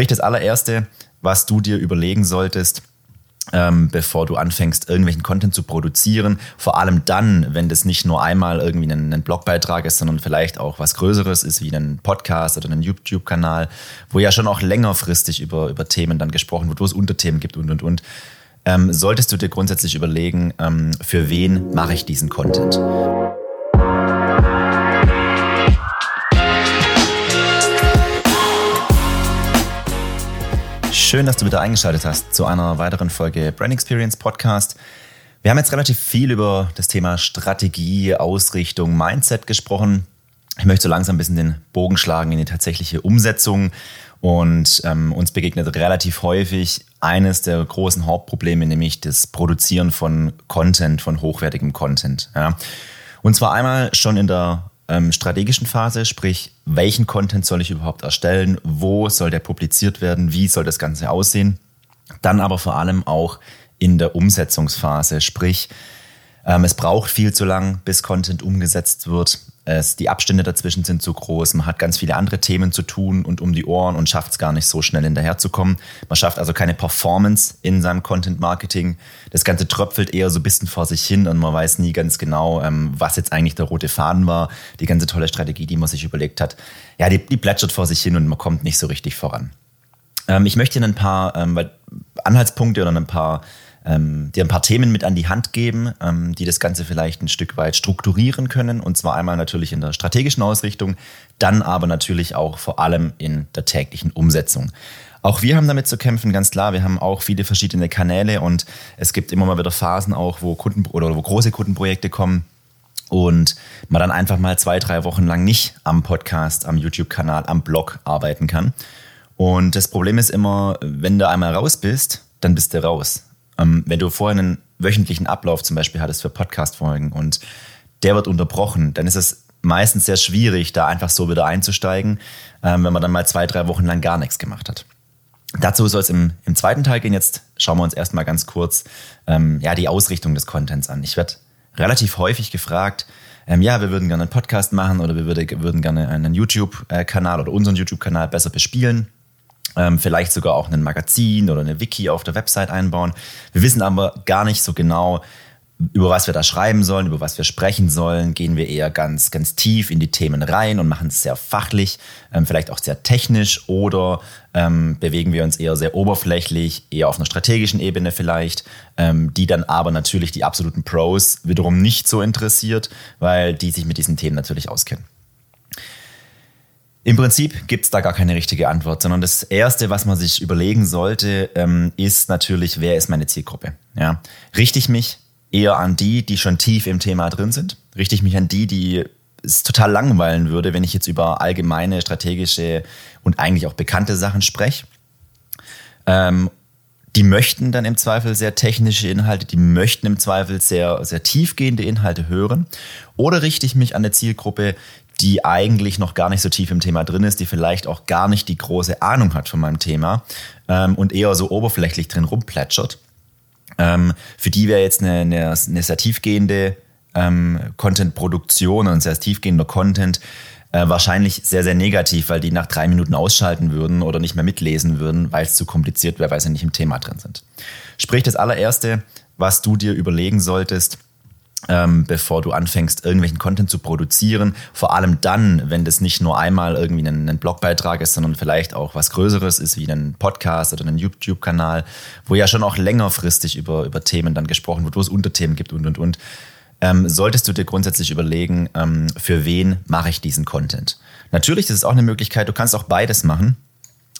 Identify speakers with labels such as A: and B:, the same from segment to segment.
A: Sprich, das allererste, was du dir überlegen solltest, ähm, bevor du anfängst, irgendwelchen Content zu produzieren. Vor allem dann, wenn das nicht nur einmal irgendwie ein, ein Blogbeitrag ist, sondern vielleicht auch was Größeres ist, wie ein Podcast oder ein YouTube-Kanal, wo ja schon auch längerfristig über, über Themen dann gesprochen wird, wo es Unterthemen gibt und, und, und. Ähm, solltest du dir grundsätzlich überlegen, ähm, für wen mache ich diesen Content? Schön, dass du wieder eingeschaltet hast zu einer weiteren Folge Brand Experience Podcast. Wir haben jetzt relativ viel über das Thema Strategie, Ausrichtung, Mindset gesprochen. Ich möchte so langsam ein bisschen den Bogen schlagen in die tatsächliche Umsetzung. Und ähm, uns begegnet relativ häufig eines der großen Hauptprobleme, nämlich das Produzieren von Content, von hochwertigem Content. Ja. Und zwar einmal schon in der ähm, strategischen Phase, sprich, welchen Content soll ich überhaupt erstellen, wo soll der publiziert werden, wie soll das Ganze aussehen. Dann aber vor allem auch in der Umsetzungsphase, sprich, es braucht viel zu lang, bis Content umgesetzt wird. Es, die Abstände dazwischen sind zu groß. Man hat ganz viele andere Themen zu tun und um die Ohren und schafft es gar nicht so schnell hinterherzukommen. Man schafft also keine Performance in seinem Content Marketing. Das Ganze tröpfelt eher so ein bisschen vor sich hin und man weiß nie ganz genau, ähm, was jetzt eigentlich der rote Faden war. Die ganze tolle Strategie, die man sich überlegt hat. Ja, die, die plätschert vor sich hin und man kommt nicht so richtig voran. Ähm, ich möchte Ihnen ein paar Anhaltspunkte oder ein paar ähm, dir ein paar Themen mit an die Hand geben, ähm, die das Ganze vielleicht ein Stück weit strukturieren können. Und zwar einmal natürlich in der strategischen Ausrichtung, dann aber natürlich auch vor allem in der täglichen Umsetzung. Auch wir haben damit zu kämpfen, ganz klar. Wir haben auch viele verschiedene Kanäle und es gibt immer mal wieder Phasen auch, wo Kunden oder wo große Kundenprojekte kommen und man dann einfach mal zwei, drei Wochen lang nicht am Podcast, am YouTube-Kanal, am Blog arbeiten kann. Und das Problem ist immer, wenn du einmal raus bist, dann bist du raus. Ähm, wenn du vorher einen wöchentlichen Ablauf zum Beispiel hattest für Podcast-Folgen und der wird unterbrochen, dann ist es meistens sehr schwierig, da einfach so wieder einzusteigen, ähm, wenn man dann mal zwei, drei Wochen lang gar nichts gemacht hat. Dazu soll es im, im zweiten Teil gehen. Jetzt schauen wir uns erstmal ganz kurz ähm, ja, die Ausrichtung des Contents an. Ich werde relativ häufig gefragt, ähm, ja, wir würden gerne einen Podcast machen oder wir würde, würden gerne einen YouTube-Kanal oder unseren YouTube-Kanal besser bespielen vielleicht sogar auch ein Magazin oder eine Wiki auf der Website einbauen. Wir wissen aber gar nicht so genau, über was wir da schreiben sollen, über was wir sprechen sollen, gehen wir eher ganz, ganz tief in die Themen rein und machen es sehr fachlich, ähm, vielleicht auch sehr technisch oder ähm, bewegen wir uns eher sehr oberflächlich, eher auf einer strategischen Ebene vielleicht, ähm, die dann aber natürlich die absoluten Pros wiederum nicht so interessiert, weil die sich mit diesen Themen natürlich auskennen. Im Prinzip gibt es da gar keine richtige Antwort, sondern das Erste, was man sich überlegen sollte, ähm, ist natürlich, wer ist meine Zielgruppe? Ja? Richte ich mich eher an die, die schon tief im Thema drin sind? Richte ich mich an die, die es total langweilen würde, wenn ich jetzt über allgemeine, strategische und eigentlich auch bekannte Sachen spreche? Ähm, die möchten dann im Zweifel sehr technische Inhalte, die möchten im Zweifel sehr, sehr tiefgehende Inhalte hören. Oder richte ich mich an eine Zielgruppe, die eigentlich noch gar nicht so tief im Thema drin ist, die vielleicht auch gar nicht die große Ahnung hat von meinem Thema ähm, und eher so oberflächlich drin rumplätschert. Ähm, für die wäre jetzt eine, eine, eine, sehr tiefgehende ähm, Content-Produktion und sehr tiefgehender Content äh, wahrscheinlich sehr, sehr negativ, weil die nach drei Minuten ausschalten würden oder nicht mehr mitlesen würden, weil es zu kompliziert wäre, weil sie nicht im Thema drin sind. Sprich, das allererste, was du dir überlegen solltest, ähm, bevor du anfängst, irgendwelchen Content zu produzieren. Vor allem dann, wenn das nicht nur einmal irgendwie ein, ein Blogbeitrag ist, sondern vielleicht auch was Größeres ist, wie ein Podcast oder ein YouTube-Kanal, wo ja schon auch längerfristig über, über Themen dann gesprochen wird, wo es Unterthemen gibt und, und, und. Ähm, solltest du dir grundsätzlich überlegen, ähm, für wen mache ich diesen Content. Natürlich ist es auch eine Möglichkeit, du kannst auch beides machen,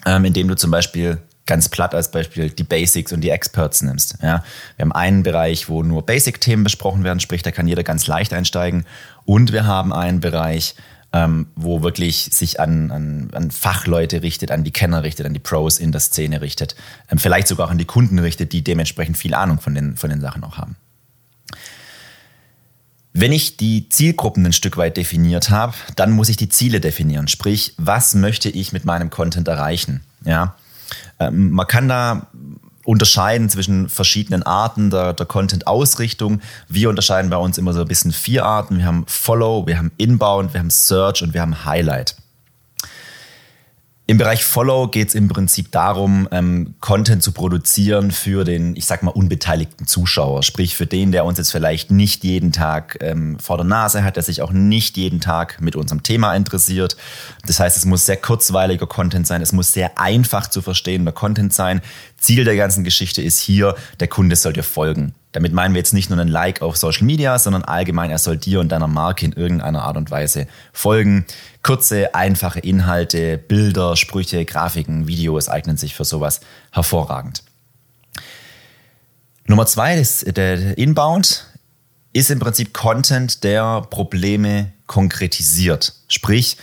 A: ähm, indem du zum Beispiel ganz platt als Beispiel die Basics und die Experts nimmst. Ja, wir haben einen Bereich, wo nur Basic-Themen besprochen werden, sprich, da kann jeder ganz leicht einsteigen. Und wir haben einen Bereich, ähm, wo wirklich sich an, an, an Fachleute richtet, an die Kenner richtet, an die Pros in der Szene richtet, ähm, vielleicht sogar auch an die Kunden richtet, die dementsprechend viel Ahnung von den, von den Sachen auch haben. Wenn ich die Zielgruppen ein Stück weit definiert habe, dann muss ich die Ziele definieren. Sprich, was möchte ich mit meinem Content erreichen? Ja, ähm, man kann da unterscheiden zwischen verschiedenen Arten der, der Content-Ausrichtung. Wir unterscheiden bei uns immer so ein bisschen vier Arten. Wir haben Follow, wir haben Inbound, wir haben Search und wir haben Highlight. Im Bereich Follow geht es im Prinzip darum, ähm, Content zu produzieren für den, ich sag mal, unbeteiligten Zuschauer. Sprich für den, der uns jetzt vielleicht nicht jeden Tag ähm, vor der Nase hat, der sich auch nicht jeden Tag mit unserem Thema interessiert. Das heißt, es muss sehr kurzweiliger Content sein, es muss sehr einfach zu verstehender Content sein. Ziel der ganzen Geschichte ist hier, der Kunde soll dir folgen. Damit meinen wir jetzt nicht nur einen Like auf Social Media, sondern allgemein, er soll dir und deiner Marke in irgendeiner Art und Weise folgen. Kurze, einfache Inhalte, Bilder, Sprüche, Grafiken, Videos eignen sich für sowas hervorragend. Nummer zwei, das, der Inbound, ist im Prinzip Content, der Probleme konkretisiert. Sprich,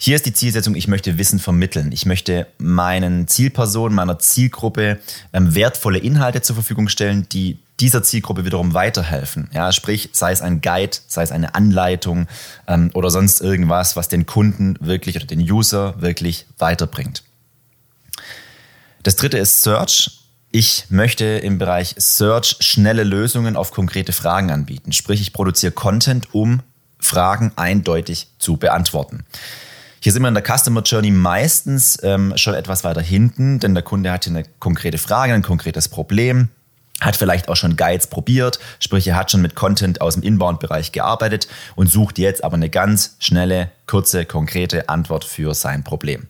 A: hier ist die Zielsetzung, ich möchte Wissen vermitteln. Ich möchte meinen Zielpersonen, meiner Zielgruppe ähm, wertvolle Inhalte zur Verfügung stellen, die dieser Zielgruppe wiederum weiterhelfen. Ja, sprich, sei es ein Guide, sei es eine Anleitung ähm, oder sonst irgendwas, was den Kunden wirklich oder den User wirklich weiterbringt. Das dritte ist Search. Ich möchte im Bereich Search schnelle Lösungen auf konkrete Fragen anbieten. Sprich, ich produziere Content, um Fragen eindeutig zu beantworten. Hier sind wir in der Customer Journey meistens ähm, schon etwas weiter hinten, denn der Kunde hat hier eine konkrete Frage, ein konkretes Problem, hat vielleicht auch schon Guides probiert, sprich er hat schon mit Content aus dem Inbound-Bereich gearbeitet und sucht jetzt aber eine ganz schnelle, kurze, konkrete Antwort für sein Problem.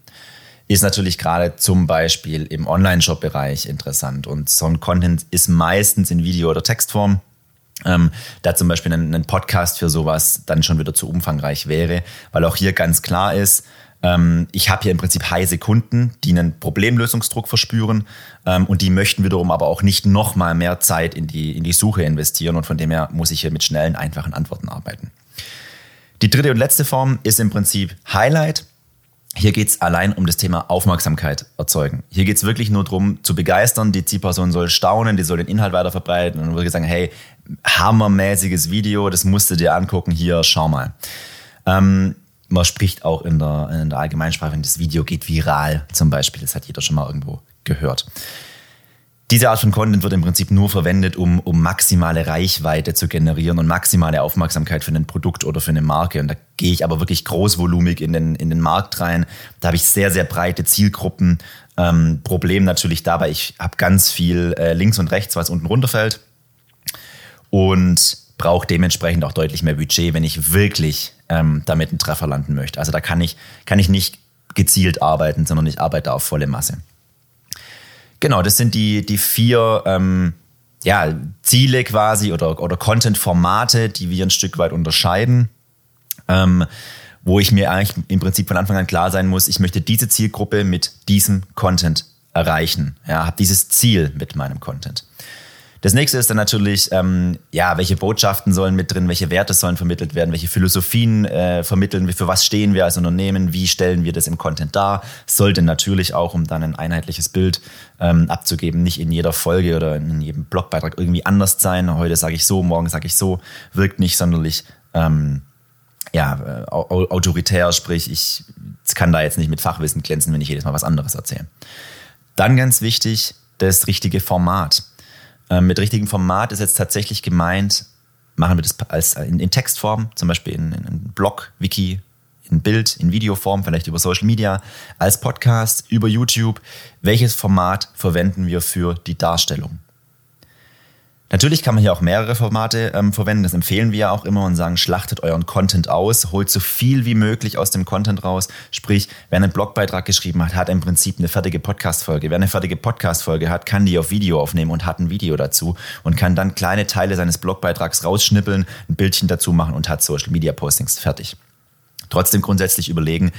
A: Ist natürlich gerade zum Beispiel im Online-Shop-Bereich interessant und so ein Content ist meistens in Video- oder Textform ähm, da zum Beispiel ein, ein, Podcast für sowas dann schon wieder zu umfangreich wäre, weil auch hier ganz klar ist, ähm, ich habe hier im Prinzip heiße Kunden, die einen Problemlösungsdruck verspüren ähm, und die möchten wiederum aber auch nicht nochmal mehr Zeit in die, in die Suche investieren und von dem her muss ich hier mit schnellen, einfachen Antworten arbeiten. Die dritte und letzte Form ist im Prinzip Highlight. Hier geht es allein um das Thema Aufmerksamkeit erzeugen. Hier geht es wirklich nur darum, zu begeistern. Die Zielperson soll staunen, die soll den Inhalt weiter verbreiten und wirklich sagen, hey, hammermäßiges Video, das musst du dir angucken, hier, schau mal. Ähm, man spricht auch in der, in der Allgemeinsprache, wenn das Video geht viral zum Beispiel, das hat jeder schon mal irgendwo gehört. Diese Art von Content wird im Prinzip nur verwendet, um, um maximale Reichweite zu generieren und maximale Aufmerksamkeit für ein Produkt oder für eine Marke. Und da gehe ich aber wirklich großvolumig in den, in den Markt rein. Da habe ich sehr, sehr breite Zielgruppen. Ähm, Problem natürlich dabei, ich habe ganz viel äh, links und rechts, was unten runterfällt. Und brauche dementsprechend auch deutlich mehr Budget, wenn ich wirklich ähm, damit einen Treffer landen möchte. Also da kann ich, kann ich nicht gezielt arbeiten, sondern ich arbeite auf volle Masse. Genau, das sind die, die vier ähm, ja, Ziele quasi oder, oder Content-Formate, die wir ein Stück weit unterscheiden. Ähm, wo ich mir eigentlich im Prinzip von Anfang an klar sein muss, ich möchte diese Zielgruppe mit diesem Content erreichen. Ja, habe dieses Ziel mit meinem Content. Das nächste ist dann natürlich, ähm, ja, welche Botschaften sollen mit drin, welche Werte sollen vermittelt werden, welche Philosophien äh, vermitteln wir, für was stehen wir als Unternehmen, wie stellen wir das im Content dar. Sollte natürlich auch, um dann ein einheitliches Bild ähm, abzugeben, nicht in jeder Folge oder in jedem Blogbeitrag irgendwie anders sein. Heute sage ich so, morgen sage ich so, wirkt nicht sonderlich ähm, ja, äh, autoritär, sprich, ich kann da jetzt nicht mit Fachwissen glänzen, wenn ich jedes Mal was anderes erzähle. Dann ganz wichtig, das richtige Format. Ähm, mit richtigem Format ist jetzt tatsächlich gemeint, machen wir das als in, in Textform, zum Beispiel in, in, in Blog, Wiki, in Bild, in Videoform, vielleicht über Social Media, als Podcast, über YouTube. Welches Format verwenden wir für die Darstellung? Natürlich kann man hier auch mehrere Formate ähm, verwenden. Das empfehlen wir ja auch immer und sagen, schlachtet euren Content aus, holt so viel wie möglich aus dem Content raus. Sprich, wer einen Blogbeitrag geschrieben hat, hat im Prinzip eine fertige Podcast-Folge. Wer eine fertige Podcast-Folge hat, kann die auf Video aufnehmen und hat ein Video dazu und kann dann kleine Teile seines Blogbeitrags rausschnippeln, ein Bildchen dazu machen und hat Social Media Postings fertig. Trotzdem grundsätzlich überlegen,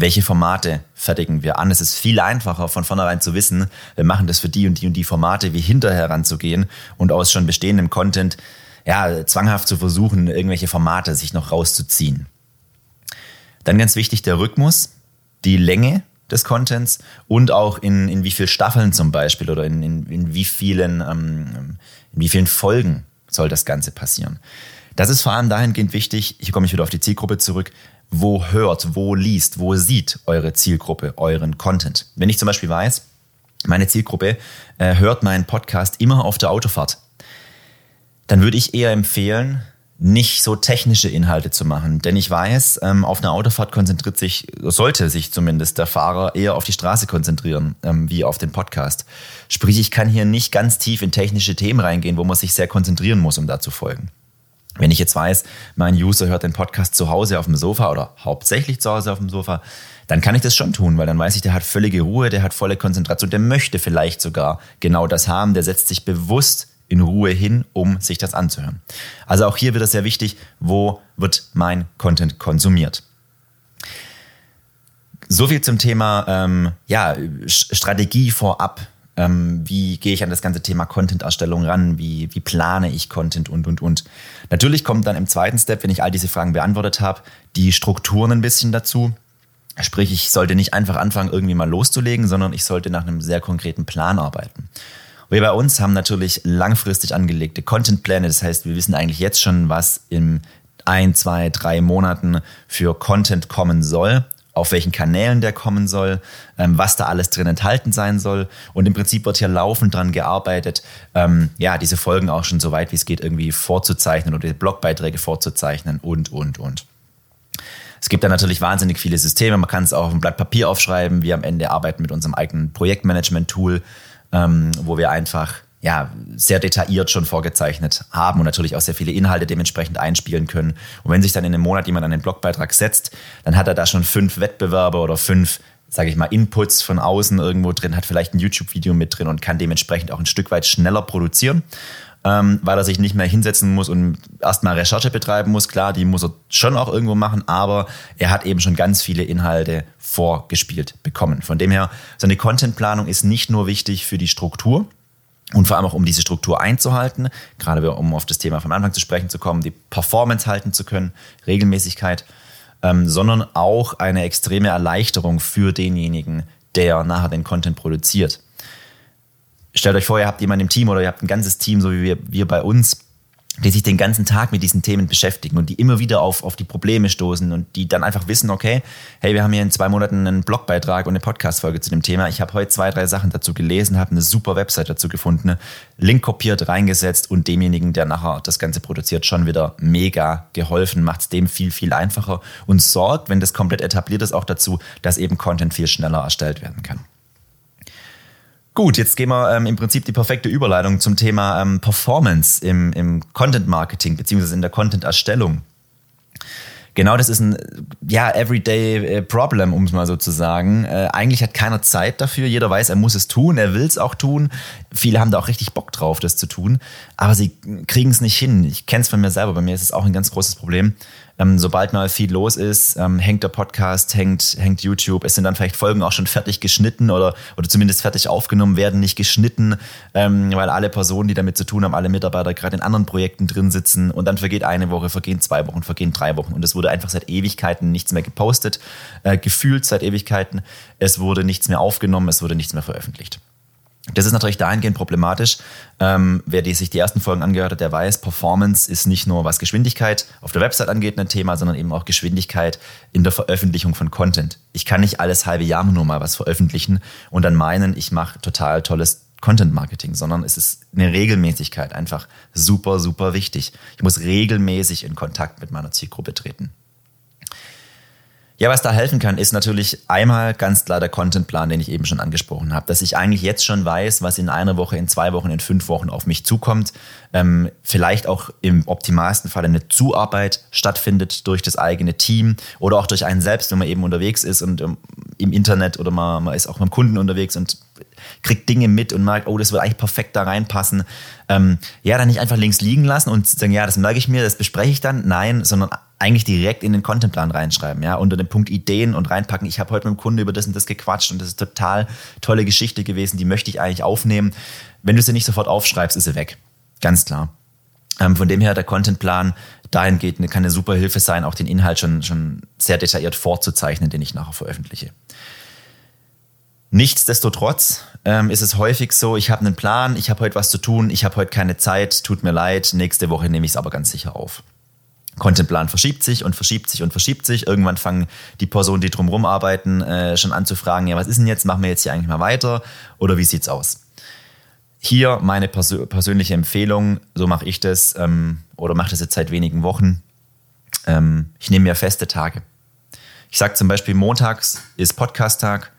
A: welche Formate fertigen wir an. Es ist viel einfacher, von vornherein zu wissen, wir machen das für die und die und die Formate, wie hinterher ranzugehen und aus schon bestehendem Content ja, zwanghaft zu versuchen, irgendwelche Formate sich noch rauszuziehen. Dann ganz wichtig der Rhythmus, die Länge des Contents und auch in, in wie vielen Staffeln zum Beispiel oder in, in, in, wie vielen, ähm, in wie vielen Folgen soll das Ganze passieren. Das ist vor allem dahingehend wichtig, hier komme ich wieder auf die Zielgruppe zurück, wo hört, wo liest, wo sieht eure Zielgruppe euren Content. Wenn ich zum Beispiel weiß, meine Zielgruppe äh, hört meinen Podcast immer auf der Autofahrt, dann würde ich eher empfehlen, nicht so technische Inhalte zu machen. Denn ich weiß, ähm, auf einer Autofahrt konzentriert sich, sollte sich zumindest der Fahrer eher auf die Straße konzentrieren, ähm, wie auf den Podcast. Sprich, ich kann hier nicht ganz tief in technische Themen reingehen, wo man sich sehr konzentrieren muss, um da zu folgen. Wenn ich jetzt weiß, mein User hört den Podcast zu Hause auf dem Sofa oder hauptsächlich zu Hause auf dem Sofa, dann kann ich das schon tun, weil dann weiß ich, der hat völlige Ruhe, der hat volle Konzentration, der möchte vielleicht sogar genau das haben, der setzt sich bewusst in Ruhe hin, um sich das anzuhören. Also auch hier wird es sehr wichtig, wo wird mein Content konsumiert. So viel zum Thema ähm, ja, Strategie vorab. Ähm, wie gehe ich an das ganze Thema Content-Erstellung ran? Wie, wie plane ich Content und, und, und. Natürlich kommt dann im zweiten Step, wenn ich all diese Fragen beantwortet habe, die Strukturen ein bisschen dazu. Sprich, ich sollte nicht einfach anfangen, irgendwie mal loszulegen, sondern ich sollte nach einem sehr konkreten Plan arbeiten. Wir bei uns haben natürlich langfristig angelegte Contentpläne. Das heißt, wir wissen eigentlich jetzt schon, was in ein, zwei, drei Monaten für Content kommen soll, auf welchen Kanälen der kommen soll, ähm, was da alles drin enthalten sein soll. Und im Prinzip wird hier laufend dran gearbeitet, ähm, ja, diese Folgen auch schon so weit wie es geht irgendwie vorzuzeichnen oder die Blogbeiträge vorzuzeichnen und, und, und. Es gibt da natürlich wahnsinnig viele Systeme. Man kann es auch auf ein Blatt Papier aufschreiben. Wir am Ende arbeiten mit unserem eigenen Projektmanagement-Tool, ähm, wo wir einfach ja, sehr detailliert schon vorgezeichnet haben und natürlich auch sehr viele Inhalte dementsprechend einspielen können. Und wenn sich dann in einem Monat jemand an den Blogbeitrag setzt, dann hat er da schon fünf Wettbewerbe oder fünf, sage ich mal, Inputs von außen irgendwo drin, hat vielleicht ein YouTube-Video mit drin und kann dementsprechend auch ein Stück weit schneller produzieren ähm, weil er sich nicht mehr hinsetzen muss und erstmal Recherche betreiben muss. Klar, die muss er schon auch irgendwo machen, aber er hat eben schon ganz viele Inhalte vorgespielt bekommen. Von dem her, so eine Contentplanung ist nicht nur wichtig für die Struktur, und vor allem auch um diese Struktur einzuhalten, gerade um auf das Thema vom Anfang zu sprechen zu kommen, die Performance halten zu können, Regelmäßigkeit, ähm, sondern auch eine extreme Erleichterung für denjenigen, der nachher den Content produziert. Stellt euch vor, ihr habt jemanden im Team oder ihr habt ein ganzes Team, so wie wir, wir bei uns, die sich den ganzen Tag mit diesen Themen beschäftigen und die immer wieder auf, auf die Probleme stoßen und die dann einfach wissen, okay, hey, wir haben hier in zwei Monaten einen Blogbeitrag und eine Podcast-Folge zu dem Thema. Ich habe heute zwei, drei Sachen dazu gelesen, habe eine super Website dazu gefunden, Link kopiert, reingesetzt und demjenigen, der nachher das Ganze produziert, schon wieder mega geholfen, macht es dem viel, viel einfacher und sorgt, wenn das komplett etabliert ist, auch dazu, dass eben Content viel schneller erstellt werden kann. Gut, jetzt gehen wir ähm, im Prinzip die perfekte Überleitung zum Thema ähm, Performance im, im Content Marketing beziehungsweise in der Content Erstellung. Genau, das ist ein ja everyday äh, Problem, um es mal so zu sagen. Äh, eigentlich hat keiner Zeit dafür. Jeder weiß, er muss es tun, er will es auch tun. Viele haben da auch richtig Bock drauf, das zu tun, aber sie kriegen es nicht hin. Ich kenne es von mir selber. Bei mir ist es auch ein ganz großes Problem. Ähm, sobald mal viel los ist, ähm, hängt der Podcast, hängt, hängt YouTube. Es sind dann vielleicht Folgen auch schon fertig geschnitten oder, oder zumindest fertig aufgenommen, werden nicht geschnitten, ähm, weil alle Personen, die damit zu tun haben, alle Mitarbeiter gerade in anderen Projekten drin sitzen und dann vergeht eine Woche, vergehen zwei Wochen, vergehen drei Wochen und es wurde einfach seit Ewigkeiten nichts mehr gepostet, äh, gefühlt seit Ewigkeiten. Es wurde nichts mehr aufgenommen, es wurde nichts mehr veröffentlicht. Das ist natürlich dahingehend problematisch. Ähm, wer die, sich die ersten Folgen angehört hat, der weiß, Performance ist nicht nur was Geschwindigkeit auf der Website angeht ein Thema, sondern eben auch Geschwindigkeit in der Veröffentlichung von Content. Ich kann nicht alles halbe Jahr nur mal was veröffentlichen und dann meinen, ich mache total tolles Content Marketing, sondern es ist eine Regelmäßigkeit einfach super, super wichtig. Ich muss regelmäßig in Kontakt mit meiner Zielgruppe treten. Ja, was da helfen kann, ist natürlich einmal ganz klar der Contentplan, den ich eben schon angesprochen habe, dass ich eigentlich jetzt schon weiß, was in einer Woche, in zwei Wochen, in fünf Wochen auf mich zukommt. Ähm, vielleicht auch im optimalsten Fall eine Zuarbeit stattfindet durch das eigene Team oder auch durch einen selbst, wenn man eben unterwegs ist und ähm, im Internet oder man, man ist auch mit dem Kunden unterwegs und kriegt Dinge mit und merkt, oh, das wird eigentlich perfekt da reinpassen. Ähm, ja, dann nicht einfach links liegen lassen und sagen, ja, das merke ich mir, das bespreche ich dann. Nein, sondern eigentlich direkt in den Contentplan reinschreiben, ja, unter dem Punkt Ideen und reinpacken. Ich habe heute mit dem Kunde über das und das gequatscht und das ist total tolle Geschichte gewesen, die möchte ich eigentlich aufnehmen. Wenn du sie nicht sofort aufschreibst, ist sie weg. Ganz klar. Ähm, von dem her, der Contentplan dahingehend kann eine super Hilfe sein, auch den Inhalt schon, schon sehr detailliert vorzuzeichnen, den ich nachher veröffentliche. Nichtsdestotrotz ähm, ist es häufig so, ich habe einen Plan, ich habe heute was zu tun, ich habe heute keine Zeit, tut mir leid, nächste Woche nehme ich es aber ganz sicher auf. Contentplan verschiebt sich und verschiebt sich und verschiebt sich. Irgendwann fangen die Personen, die drumherum arbeiten, äh, schon an zu fragen, ja, was ist denn jetzt? Machen wir jetzt hier eigentlich mal weiter? Oder wie sieht's aus? Hier meine persö persönliche Empfehlung, so mache ich das ähm, oder mache das jetzt seit wenigen Wochen. Ähm, ich nehme mir feste Tage. Ich sage zum Beispiel, montags ist Podcast-Tag,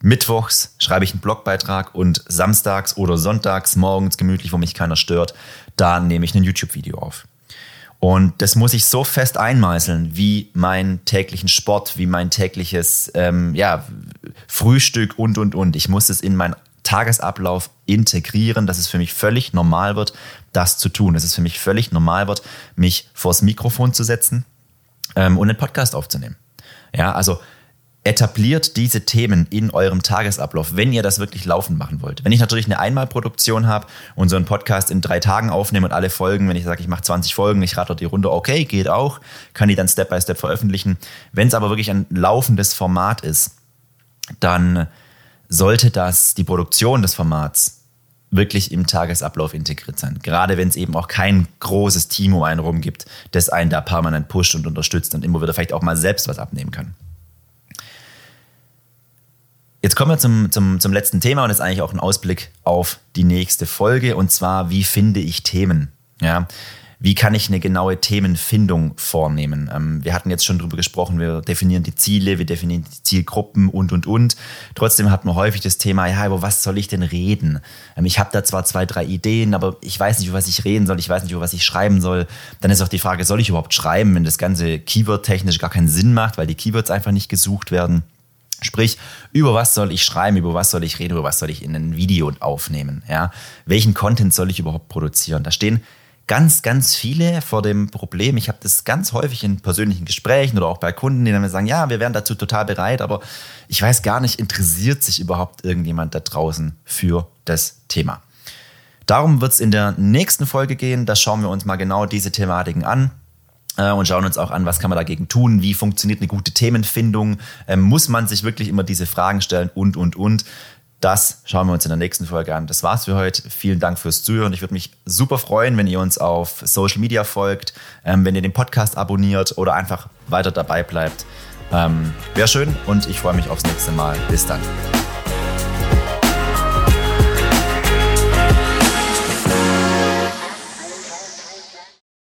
A: mittwochs schreibe ich einen Blogbeitrag und samstags oder sonntags morgens gemütlich, wo mich keiner stört, da nehme ich ein YouTube-Video auf. Und das muss ich so fest einmeißeln, wie meinen täglichen Sport, wie mein tägliches ähm, ja, Frühstück und, und, und. Ich muss es in meinen Tagesablauf integrieren, dass es für mich völlig normal wird, das zu tun. Dass es für mich völlig normal wird, mich vors Mikrofon zu setzen ähm, und einen Podcast aufzunehmen. Ja, also etabliert diese Themen in eurem Tagesablauf, wenn ihr das wirklich laufen machen wollt. Wenn ich natürlich eine Einmalproduktion habe und so einen Podcast in drei Tagen aufnehme und alle Folgen, wenn ich sage, ich mache 20 Folgen, ich rate die Runde, okay, geht auch, kann die dann Step by Step veröffentlichen. Wenn es aber wirklich ein laufendes Format ist, dann sollte das die Produktion des Formats wirklich im Tagesablauf integriert sein. Gerade wenn es eben auch kein großes Team um einen rum gibt, das einen da permanent pusht und unterstützt und immer wieder vielleicht auch mal selbst was abnehmen kann. Jetzt kommen wir zum, zum, zum letzten Thema und das ist eigentlich auch ein Ausblick auf die nächste Folge und zwar, wie finde ich Themen? Ja, wie kann ich eine genaue Themenfindung vornehmen? Ähm, wir hatten jetzt schon drüber gesprochen, wir definieren die Ziele, wir definieren die Zielgruppen und, und, und. Trotzdem hat man häufig das Thema, ja, über was soll ich denn reden? Ähm, ich habe da zwar zwei, drei Ideen, aber ich weiß nicht, über was ich reden soll, ich weiß nicht, über was ich schreiben soll. Dann ist auch die Frage, soll ich überhaupt schreiben, wenn das Ganze Keyword-technisch gar keinen Sinn macht, weil die Keywords einfach nicht gesucht werden? Sprich, über was soll ich schreiben, über was soll ich reden, über was soll ich in ein Video aufnehmen? Ja? Welchen Content soll ich überhaupt produzieren? Da stehen ganz, ganz viele vor dem Problem. Ich habe das ganz häufig in persönlichen Gesprächen oder auch bei Kunden, die dann mir sagen, ja, wir wären dazu total bereit, aber ich weiß gar nicht, interessiert sich überhaupt irgendjemand da draußen für das Thema. Darum wird es in der nächsten Folge gehen. Da schauen wir uns mal genau diese Thematiken an. Äh, und schauen uns auch an, was kann man dagegen tun, wie funktioniert eine gute Themenfindung, ähm, muss man sich wirklich immer diese Fragen stellen und, und, und. Das schauen wir uns in der nächsten Folge an. Das war's für heute. Vielen Dank fürs Zuhören. Ich würde mich super freuen, wenn ihr uns auf Social Media folgt, ähm, wenn ihr den Podcast abonniert oder einfach weiter dabei bleibt. Ähm, Wäre schön und ich freue mich aufs nächste Mal. Bis dann.